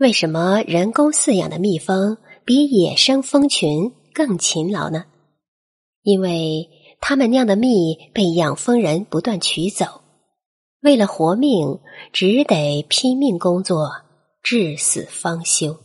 为什么人工饲养的蜜蜂比野生蜂群更勤劳呢？因为它们酿的蜜被养蜂人不断取走，为了活命，只得拼命工作，至死方休。